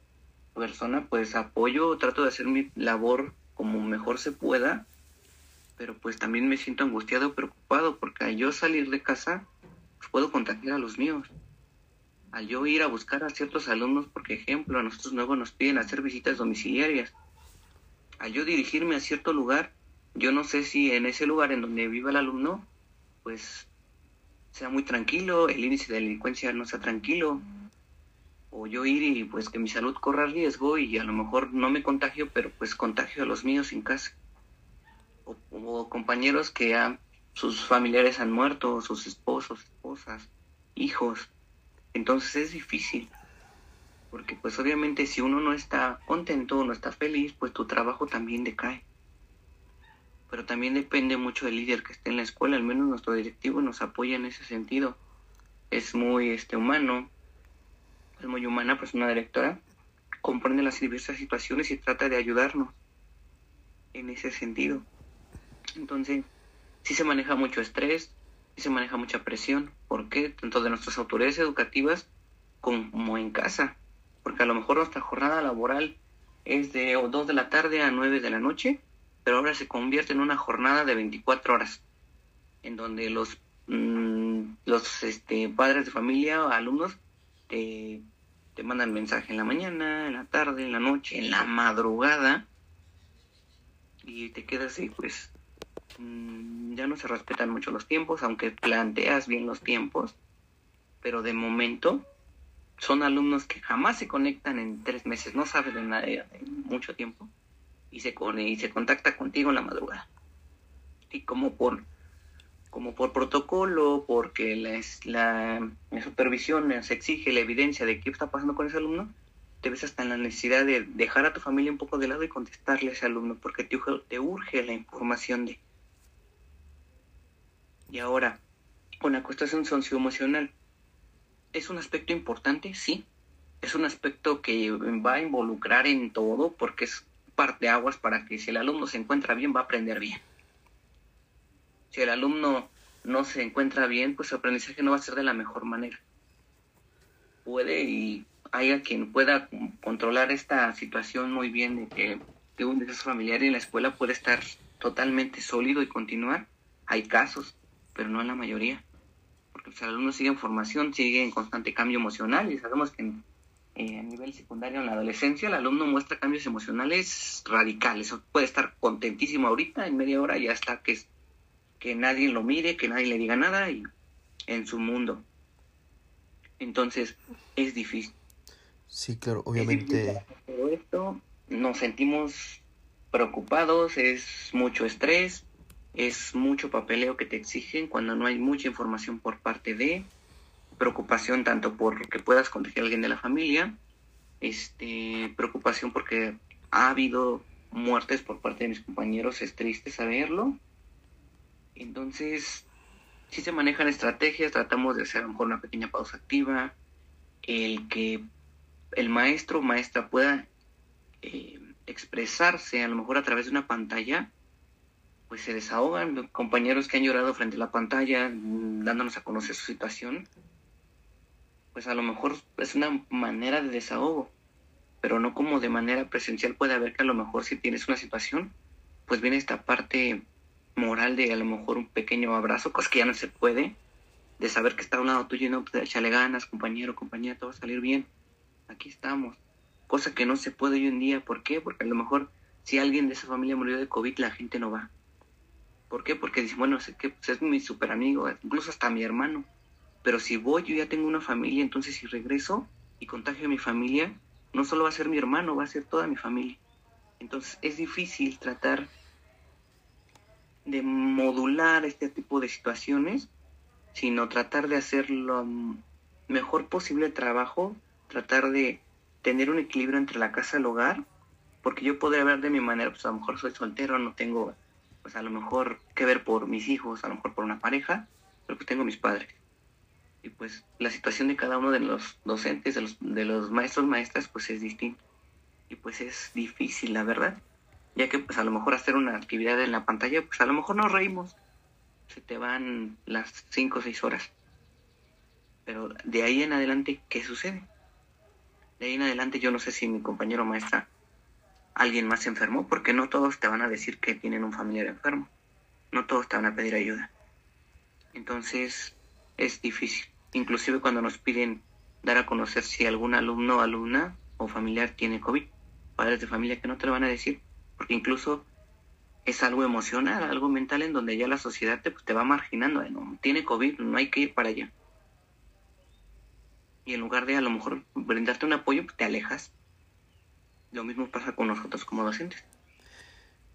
persona, pues apoyo, trato de hacer mi labor como mejor se pueda, pero pues también me siento angustiado, preocupado, porque al yo salir de casa, pues, puedo contagiar a los míos. Al yo ir a buscar a ciertos alumnos, por ejemplo, a nosotros nuevos nos piden hacer visitas domiciliarias. Al yo dirigirme a cierto lugar, yo no sé si en ese lugar en donde vive el alumno, pues sea muy tranquilo, el índice de delincuencia no sea tranquilo, o yo ir y pues que mi salud corra riesgo y a lo mejor no me contagio, pero pues contagio a los míos en casa. O, compañeros que ya sus familiares han muerto, sus esposos, esposas, hijos. Entonces es difícil, porque pues obviamente si uno no está contento, no está feliz, pues tu trabajo también decae. Pero también depende mucho del líder que esté en la escuela, al menos nuestro directivo nos apoya en ese sentido. Es muy este humano, es muy humana, pues una directora, comprende las diversas situaciones y trata de ayudarnos en ese sentido. Entonces, sí se maneja mucho estrés, sí se maneja mucha presión. ¿Por qué? Tanto de nuestras autoridades educativas como en casa. Porque a lo mejor nuestra jornada laboral es de 2 de la tarde a 9 de la noche, pero ahora se convierte en una jornada de 24 horas, en donde los, mm, los este, padres de familia o alumnos te, te mandan mensaje en la mañana, en la tarde, en la noche, en la madrugada, y te quedas ahí, pues mm, ya no se respetan mucho los tiempos, aunque planteas bien los tiempos, pero de momento son alumnos que jamás se conectan en tres meses, no saben de nada en mucho tiempo, y se, y se contacta contigo en la madrugada. Y como por como por protocolo, porque la, la, la, supervisión se exige la evidencia de qué está pasando con ese alumno, te ves hasta en la necesidad de dejar a tu familia un poco de lado y contestarle a ese alumno, porque te, te urge la información de. Y ahora, con la cuestión socioemocional, ¿es un aspecto importante? Sí. Es un aspecto que va a involucrar en todo, porque es parteaguas para que si el alumno se encuentra bien, va a aprender bien. Si el alumno no se encuentra bien, pues su aprendizaje no va a ser de la mejor manera. Puede y haya quien pueda controlar esta situación muy bien de que de un desastre familiar en la escuela puede estar totalmente sólido y continuar. Hay casos, pero no en la mayoría. Porque pues, el alumno sigue en formación, sigue en constante cambio emocional y sabemos que eh, a nivel secundario en la adolescencia el alumno muestra cambios emocionales radicales. Puede estar contentísimo ahorita, en media hora ya está que, que nadie lo mire, que nadie le diga nada y en su mundo. Entonces es difícil. Sí, claro, obviamente. Todo esto nos sentimos preocupados, es mucho estrés, es mucho papeleo que te exigen cuando no hay mucha información por parte de preocupación tanto por que puedas contagiar a alguien de la familia, este, preocupación porque ha habido muertes por parte de mis compañeros, es triste saberlo. Entonces, si se manejan estrategias, tratamos de hacer a lo mejor una pequeña pausa activa, el que el maestro o maestra pueda eh, expresarse a lo mejor a través de una pantalla, pues se desahogan compañeros que han llorado frente a la pantalla, mm, dándonos a conocer su situación, pues a lo mejor es una manera de desahogo, pero no como de manera presencial puede haber que a lo mejor si tienes una situación, pues viene esta parte moral de a lo mejor un pequeño abrazo, cosa que ya no se puede, de saber que está a un lado tuyo y no, pues échale ganas, compañero, compañera, todo va a salir bien aquí estamos. Cosa que no se puede hoy en día. ¿Por qué? Porque a lo mejor si alguien de esa familia murió de COVID, la gente no va. ¿Por qué? Porque dice, bueno, sé que pues, es mi super amigo, incluso hasta mi hermano. Pero si voy, yo ya tengo una familia, entonces si regreso y contagio a mi familia, no solo va a ser mi hermano, va a ser toda mi familia. Entonces es difícil tratar de modular este tipo de situaciones, sino tratar de hacer lo mejor posible el trabajo tratar de tener un equilibrio entre la casa y el hogar, porque yo podría ver de mi manera, pues a lo mejor soy soltero, no tengo, pues a lo mejor que ver por mis hijos, a lo mejor por una pareja, pero pues tengo mis padres. Y pues la situación de cada uno de los docentes, de los, de los maestros, maestras, pues es distinta. Y pues es difícil, la verdad. Ya que pues a lo mejor hacer una actividad en la pantalla, pues a lo mejor nos reímos. Se te van las cinco o seis horas. Pero de ahí en adelante, ¿qué sucede? De ahí en adelante yo no sé si mi compañero maestra, alguien más se enfermó, porque no todos te van a decir que tienen un familiar enfermo. No todos te van a pedir ayuda. Entonces es difícil. Inclusive cuando nos piden dar a conocer si algún alumno, alumna o familiar tiene COVID. Padres de familia que no te lo van a decir, porque incluso es algo emocional, algo mental en donde ya la sociedad te, pues, te va marginando. No, tiene COVID, no hay que ir para allá y en lugar de a lo mejor brindarte un apoyo, pues te alejas. Lo mismo pasa con nosotros como docentes.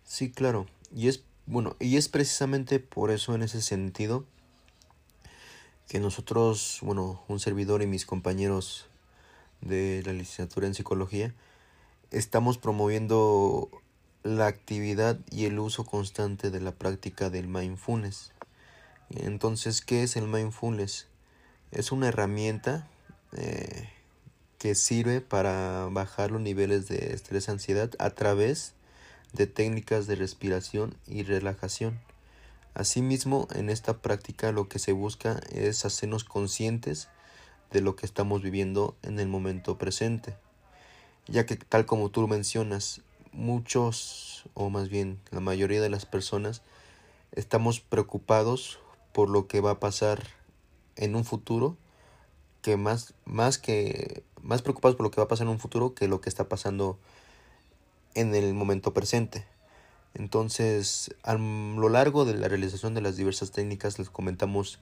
Sí, claro. Y es bueno, y es precisamente por eso en ese sentido que nosotros, bueno, un servidor y mis compañeros de la licenciatura en psicología estamos promoviendo la actividad y el uso constante de la práctica del mindfulness. Entonces, ¿qué es el mindfulness? Es una herramienta eh, que sirve para bajar los niveles de estrés y ansiedad a través de técnicas de respiración y relajación. Asimismo, en esta práctica lo que se busca es hacernos conscientes de lo que estamos viviendo en el momento presente, ya que tal como tú mencionas, muchos, o más bien la mayoría de las personas, estamos preocupados por lo que va a pasar en un futuro que más, más que más preocupados por lo que va a pasar en un futuro que lo que está pasando en el momento presente. Entonces, a lo largo de la realización de las diversas técnicas les comentamos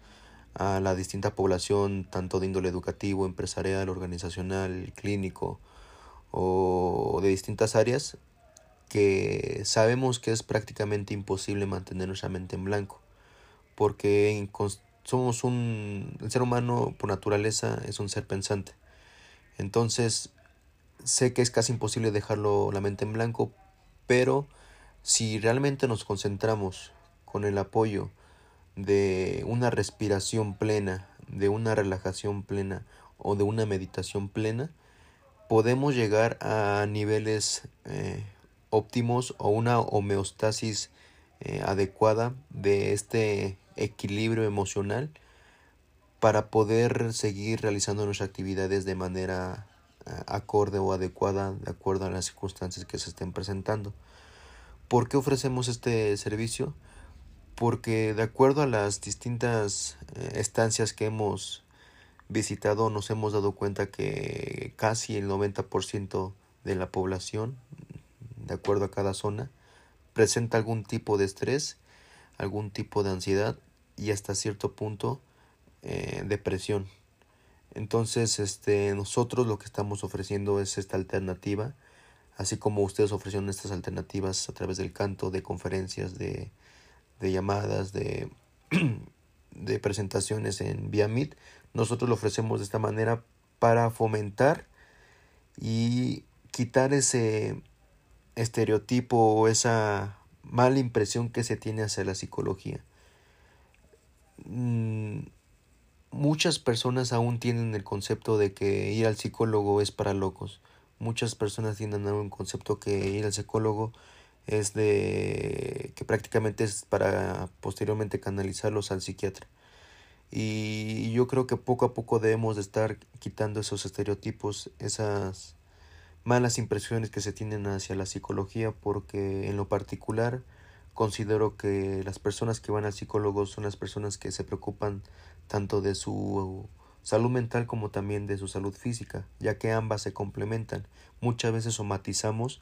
a la distinta población, tanto de índole educativo, empresarial, organizacional, clínico o de distintas áreas, que sabemos que es prácticamente imposible mantener nuestra mente en blanco, porque somos un el ser humano por naturaleza es un ser pensante entonces sé que es casi imposible dejarlo la mente en blanco pero si realmente nos concentramos con el apoyo de una respiración plena de una relajación plena o de una meditación plena podemos llegar a niveles eh, óptimos o una homeostasis eh, adecuada de este equilibrio emocional para poder seguir realizando nuestras actividades de manera eh, acorde o adecuada de acuerdo a las circunstancias que se estén presentando. ¿Por qué ofrecemos este servicio? Porque de acuerdo a las distintas eh, estancias que hemos visitado nos hemos dado cuenta que casi el 90% de la población, de acuerdo a cada zona, presenta algún tipo de estrés, algún tipo de ansiedad y hasta cierto punto eh, depresión. Entonces, este, nosotros lo que estamos ofreciendo es esta alternativa, así como ustedes ofrecieron estas alternativas a través del canto, de conferencias, de, de llamadas, de, de presentaciones en vía Meet, nosotros lo ofrecemos de esta manera para fomentar y quitar ese estereotipo o esa mala impresión que se tiene hacia la psicología. Mm, muchas personas aún tienen el concepto de que ir al psicólogo es para locos. Muchas personas tienen un concepto que ir al psicólogo es de que prácticamente es para posteriormente canalizarlos al psiquiatra. Y yo creo que poco a poco debemos de estar quitando esos estereotipos, esas malas impresiones que se tienen hacia la psicología porque en lo particular considero que las personas que van al psicólogo son las personas que se preocupan tanto de su salud mental como también de su salud física, ya que ambas se complementan. Muchas veces somatizamos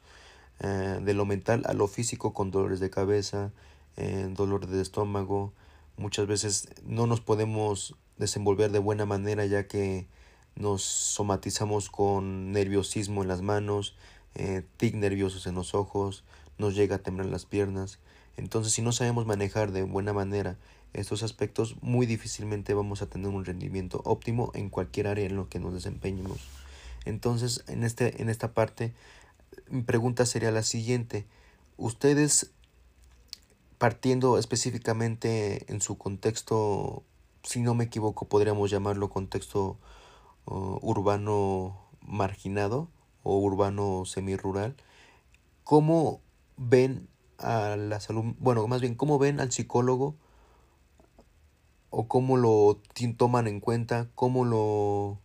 eh, de lo mental a lo físico con dolores de cabeza, eh, dolor de estómago. Muchas veces no nos podemos desenvolver de buena manera ya que nos somatizamos con nerviosismo en las manos, eh, tic nerviosos en los ojos, nos llega a temblar las piernas. Entonces, si no sabemos manejar de buena manera estos aspectos, muy difícilmente vamos a tener un rendimiento óptimo en cualquier área en lo que nos desempeñemos. Entonces, en, este, en esta parte, mi pregunta sería la siguiente. Ustedes, partiendo específicamente en su contexto, si no me equivoco, podríamos llamarlo contexto urbano marginado o urbano semirural, ¿cómo ven a la salud, bueno, más bien, cómo ven al psicólogo o cómo lo toman en cuenta, cómo lo,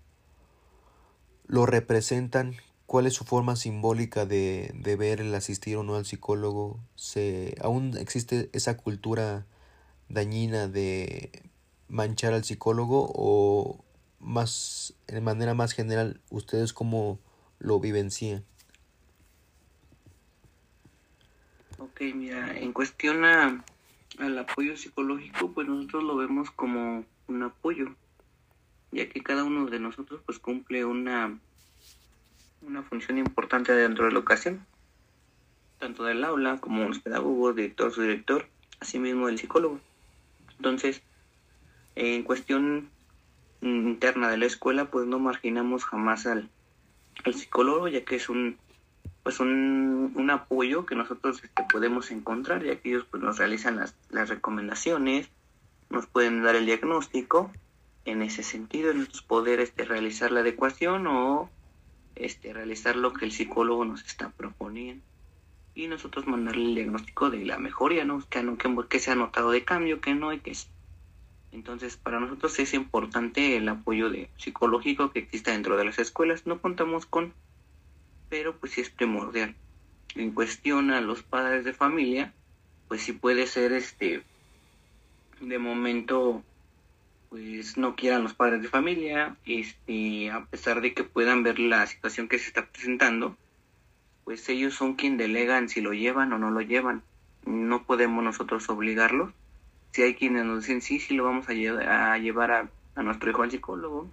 lo representan, cuál es su forma simbólica de, de ver el asistir o no al psicólogo, se, aún existe esa cultura dañina de manchar al psicólogo o más, de manera más general, ustedes cómo lo vivencian. Ok, mira, en cuestión a, al apoyo psicológico, pues nosotros lo vemos como un apoyo, ya que cada uno de nosotros pues cumple una, una función importante dentro de la ocasión, tanto del aula como los pedagogos, director, su director, asimismo el psicólogo. Entonces, en cuestión interna de la escuela, pues no marginamos jamás al, al psicólogo, ya que es un pues un, un apoyo que nosotros este, podemos encontrar, ya que ellos pues, nos realizan las, las recomendaciones, nos pueden dar el diagnóstico en ese sentido, en poder este, realizar la adecuación o este, realizar lo que el psicólogo nos está proponiendo. Y nosotros mandarle el diagnóstico de la mejoría, ¿no? Que, que, se ha notado de cambio, que no, y que sí. Entonces, para nosotros es importante el apoyo de psicológico que exista dentro de las escuelas. No contamos con, pero pues sí es primordial. En cuestión a los padres de familia, pues sí puede ser este, de momento, pues no quieran los padres de familia, este, a pesar de que puedan ver la situación que se está presentando, pues ellos son quien delegan si lo llevan o no lo llevan. No podemos nosotros obligarlos si hay quienes nos dicen sí, sí lo vamos a, llevar a, nuestro hijo al psicólogo,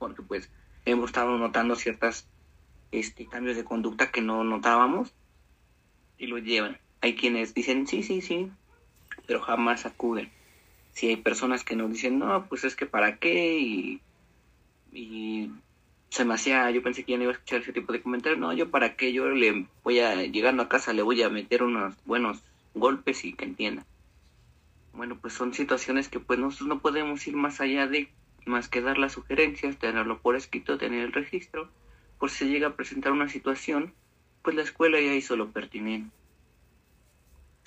porque pues hemos estado notando ciertos este, cambios de conducta que no notábamos y lo llevan. Hay quienes dicen sí, sí, sí, pero jamás acuden. Si hay personas que nos dicen no, pues es que para qué y, y se me hacía, yo pensé que ya no iba a escuchar ese tipo de comentarios, no, yo para qué, yo le voy a, llegando a casa le voy a meter unos buenos golpes y que entienda bueno, pues son situaciones que pues nosotros no podemos ir más allá de más que dar las sugerencias, tenerlo por escrito, tener el registro, por si llega a presentar una situación pues la escuela ya hizo lo pertinente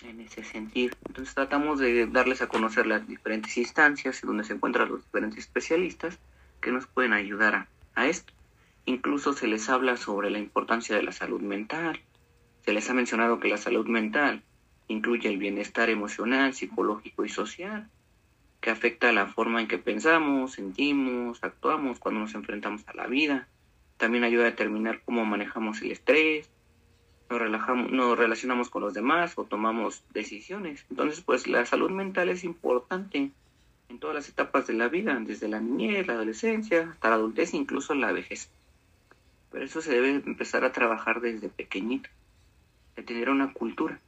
en ese sentido. Entonces tratamos de darles a conocer las diferentes instancias donde se encuentran los diferentes especialistas que nos pueden ayudar a, a esto. Incluso se les habla sobre la importancia de la salud mental. Se les ha mencionado que la salud mental incluye el bienestar emocional, psicológico y social, que afecta la forma en que pensamos, sentimos, actuamos cuando nos enfrentamos a la vida. También ayuda a determinar cómo manejamos el estrés, nos, relajamos, nos relacionamos con los demás o tomamos decisiones. Entonces, pues la salud mental es importante en todas las etapas de la vida, desde la niñez, la adolescencia, hasta la adultez, incluso la vejez. Pero eso se debe empezar a trabajar desde pequeñito, de tener una cultura.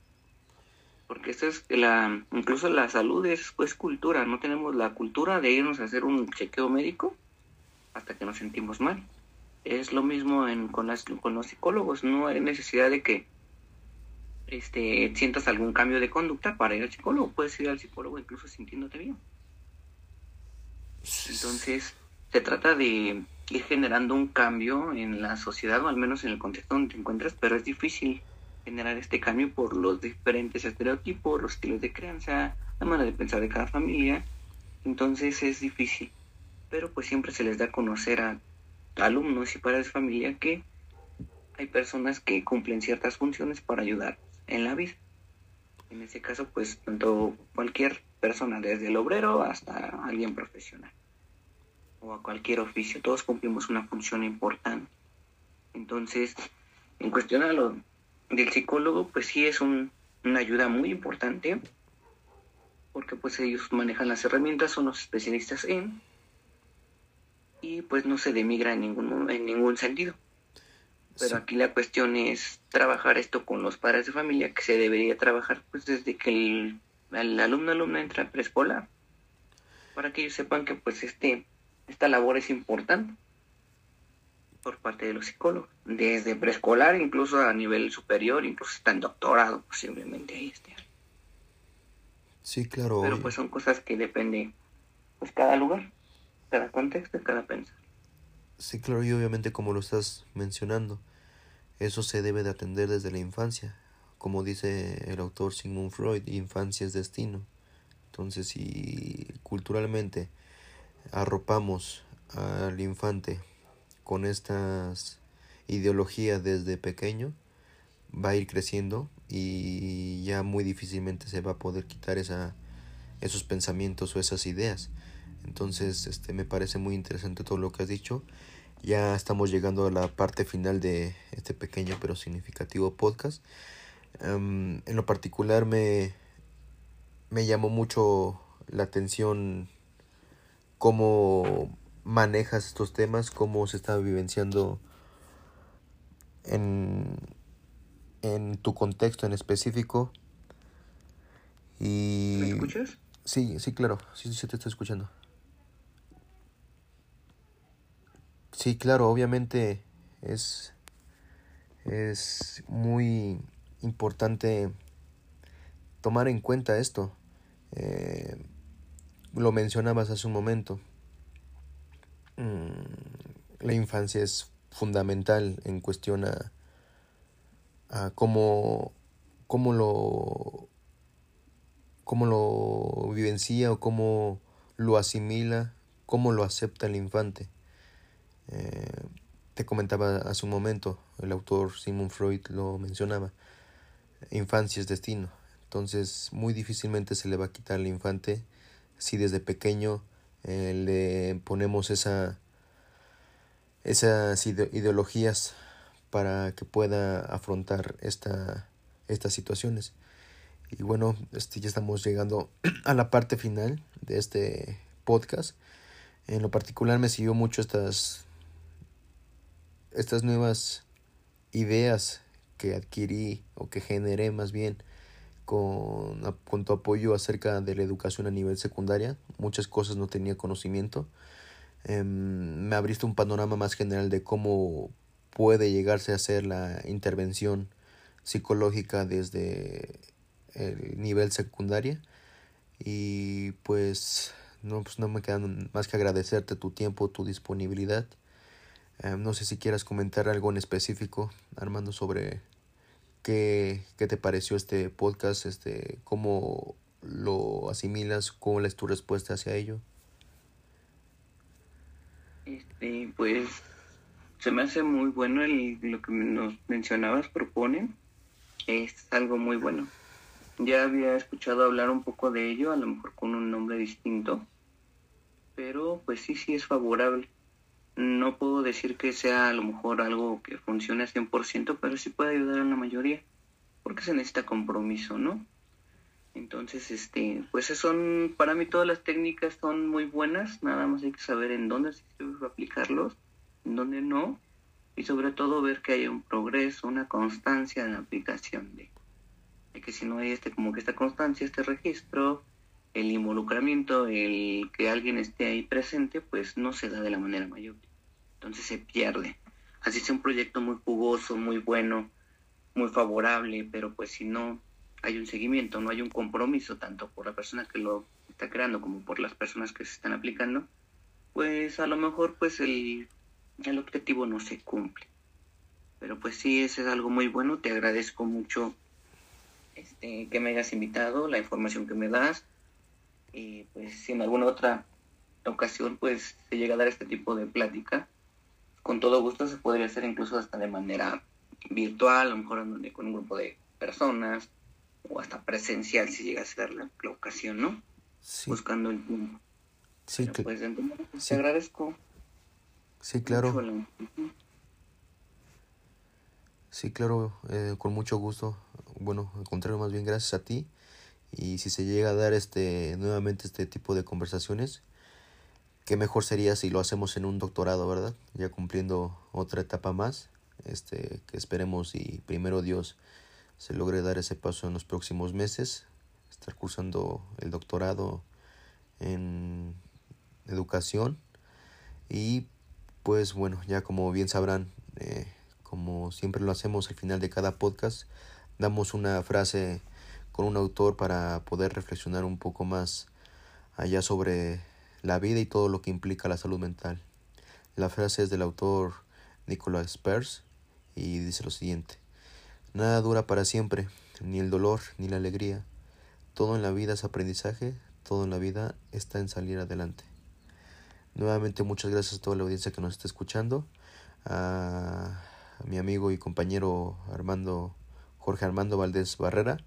Porque esto es la, incluso la salud es pues cultura, no tenemos la cultura de irnos a hacer un chequeo médico hasta que nos sentimos mal. Es lo mismo en, con, las, con los psicólogos, no hay necesidad de que este, sientas algún cambio de conducta para ir al psicólogo, puedes ir al psicólogo incluso sintiéndote bien. Entonces, se trata de ir generando un cambio en la sociedad o al menos en el contexto donde te encuentras, pero es difícil generar este cambio por los diferentes estereotipos, los estilos de crianza, la manera de pensar de cada familia. Entonces es difícil, pero pues siempre se les da a conocer a alumnos y padres de familia que hay personas que cumplen ciertas funciones para ayudar en la vida. En ese caso, pues tanto cualquier persona, desde el obrero hasta alguien profesional o a cualquier oficio. Todos cumplimos una función importante. Entonces, en cuestión a lo del psicólogo, pues sí es un, una ayuda muy importante, porque pues ellos manejan las herramientas, son los especialistas en, y pues no se demigra en ningún, en ningún sentido. Pero aquí la cuestión es trabajar esto con los padres de familia, que se debería trabajar pues desde que el, el alumno alumna entra a preescolar, para que ellos sepan que pues este esta labor es importante por parte de los psicólogos, desde preescolar incluso a nivel superior, incluso está en doctorado posiblemente ahí esté. Sí, claro. Pero pues son cosas que depende pues cada lugar, cada contexto, cada pensar. Sí, claro, y obviamente como lo estás mencionando, eso se debe de atender desde la infancia. Como dice el autor Sigmund Freud, infancia es destino. Entonces, si culturalmente arropamos al infante con estas ideologías desde pequeño, va a ir creciendo y ya muy difícilmente se va a poder quitar esa, esos pensamientos o esas ideas. Entonces, este, me parece muy interesante todo lo que has dicho. Ya estamos llegando a la parte final de este pequeño pero significativo podcast. en lo particular me, me llamó mucho la atención cómo manejas estos temas, cómo se está vivenciando en, en tu contexto en específico. Y... ¿Me escuchas? Sí, sí, claro, sí, sí te estoy escuchando. Sí, claro, obviamente es, es muy importante tomar en cuenta esto. Eh, lo mencionabas hace un momento. Mm, la infancia es fundamental en cuestión a, a cómo, cómo lo cómo lo vivencia o cómo lo asimila, cómo lo acepta el infante. Te comentaba hace un momento, el autor Sigmund Freud lo mencionaba, infancia es destino. Entonces muy difícilmente se le va a quitar al infante si desde pequeño eh, le ponemos esa, esas ideologías para que pueda afrontar esta, estas situaciones. Y bueno, este, ya estamos llegando a la parte final de este podcast. En lo particular me siguió mucho estas, estas nuevas ideas que adquirí o que generé más bien con, tu apoyo acerca de la educación a nivel secundaria. Muchas cosas no tenía conocimiento. Em, me abriste un panorama más general de cómo puede llegarse a hacer la intervención psicológica desde el nivel secundaria y pues no, pues no me queda más que agradecerte tu tiempo, tu disponibilidad. Em, no sé si quieras comentar algo en específico, Armando, sobre ¿qué, ¿qué te pareció este podcast? Este, ¿Cómo lo asimilas? ¿Cuál es tu respuesta hacia ello? Este, pues se me hace muy bueno el, lo que nos mencionabas, proponen. Es algo muy bueno. Ya había escuchado hablar un poco de ello, a lo mejor con un nombre distinto, pero pues sí, sí es favorable. No puedo decir que sea a lo mejor algo que funcione al 100%, pero sí puede ayudar a la mayoría, porque se necesita compromiso, ¿no? Entonces, este, pues son, para mí todas las técnicas son muy buenas, nada más hay que saber en dónde se debe aplicarlos, en dónde no, y sobre todo ver que hay un progreso, una constancia en la aplicación de que si no hay este como que esta constancia, este registro, el involucramiento, el que alguien esté ahí presente, pues no se da de la manera mayor. Entonces se pierde. Así es un proyecto muy jugoso, muy bueno, muy favorable, pero pues si no hay un seguimiento, no hay un compromiso tanto por la persona que lo está creando como por las personas que se están aplicando, pues a lo mejor pues el, el objetivo no se cumple. Pero pues sí, ese es algo muy bueno. Te agradezco mucho este, que me hayas invitado, la información que me das. Y pues si en alguna otra ocasión pues se llega a dar este tipo de plática, con todo gusto se podría hacer incluso hasta de manera virtual, a lo mejor con un grupo de personas, o hasta presencial si llega a dar la, ocasión, ¿no? Buscando el tiempo. Sí, pues, te agradezco. Sí, claro. Sí, claro, eh, con mucho gusto bueno, al contrario, más bien gracias a ti. Y si se llega a dar este nuevamente este tipo de conversaciones, qué mejor sería si lo hacemos en un doctorado, ¿verdad? Ya cumpliendo otra etapa más, este que esperemos y primero Dios se logre dar ese paso en los próximos meses, estar cursando el doctorado en educación y pues bueno, ya como bien sabrán, eh, como siempre lo hacemos al final de cada podcast, damos una frase con un autor para poder reflexionar un poco más allá sobre la vida y todo lo que implica la salud mental. La frase es del autor Nicholas Peirce y dice lo siguiente: Nada dura para siempre, ni el dolor ni la alegría. Todo en la vida es aprendizaje, todo en la vida está en salir adelante. Nuevamente muchas gracias a toda la audiencia que nos está escuchando, a mi amigo y compañero Armando Jorge Armando Valdés Barrera.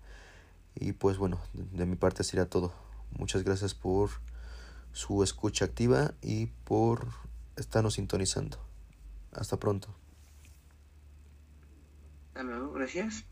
Y pues bueno, de mi parte sería todo. Muchas gracias por su escucha activa y por estarnos sintonizando. Hasta pronto. Gracias.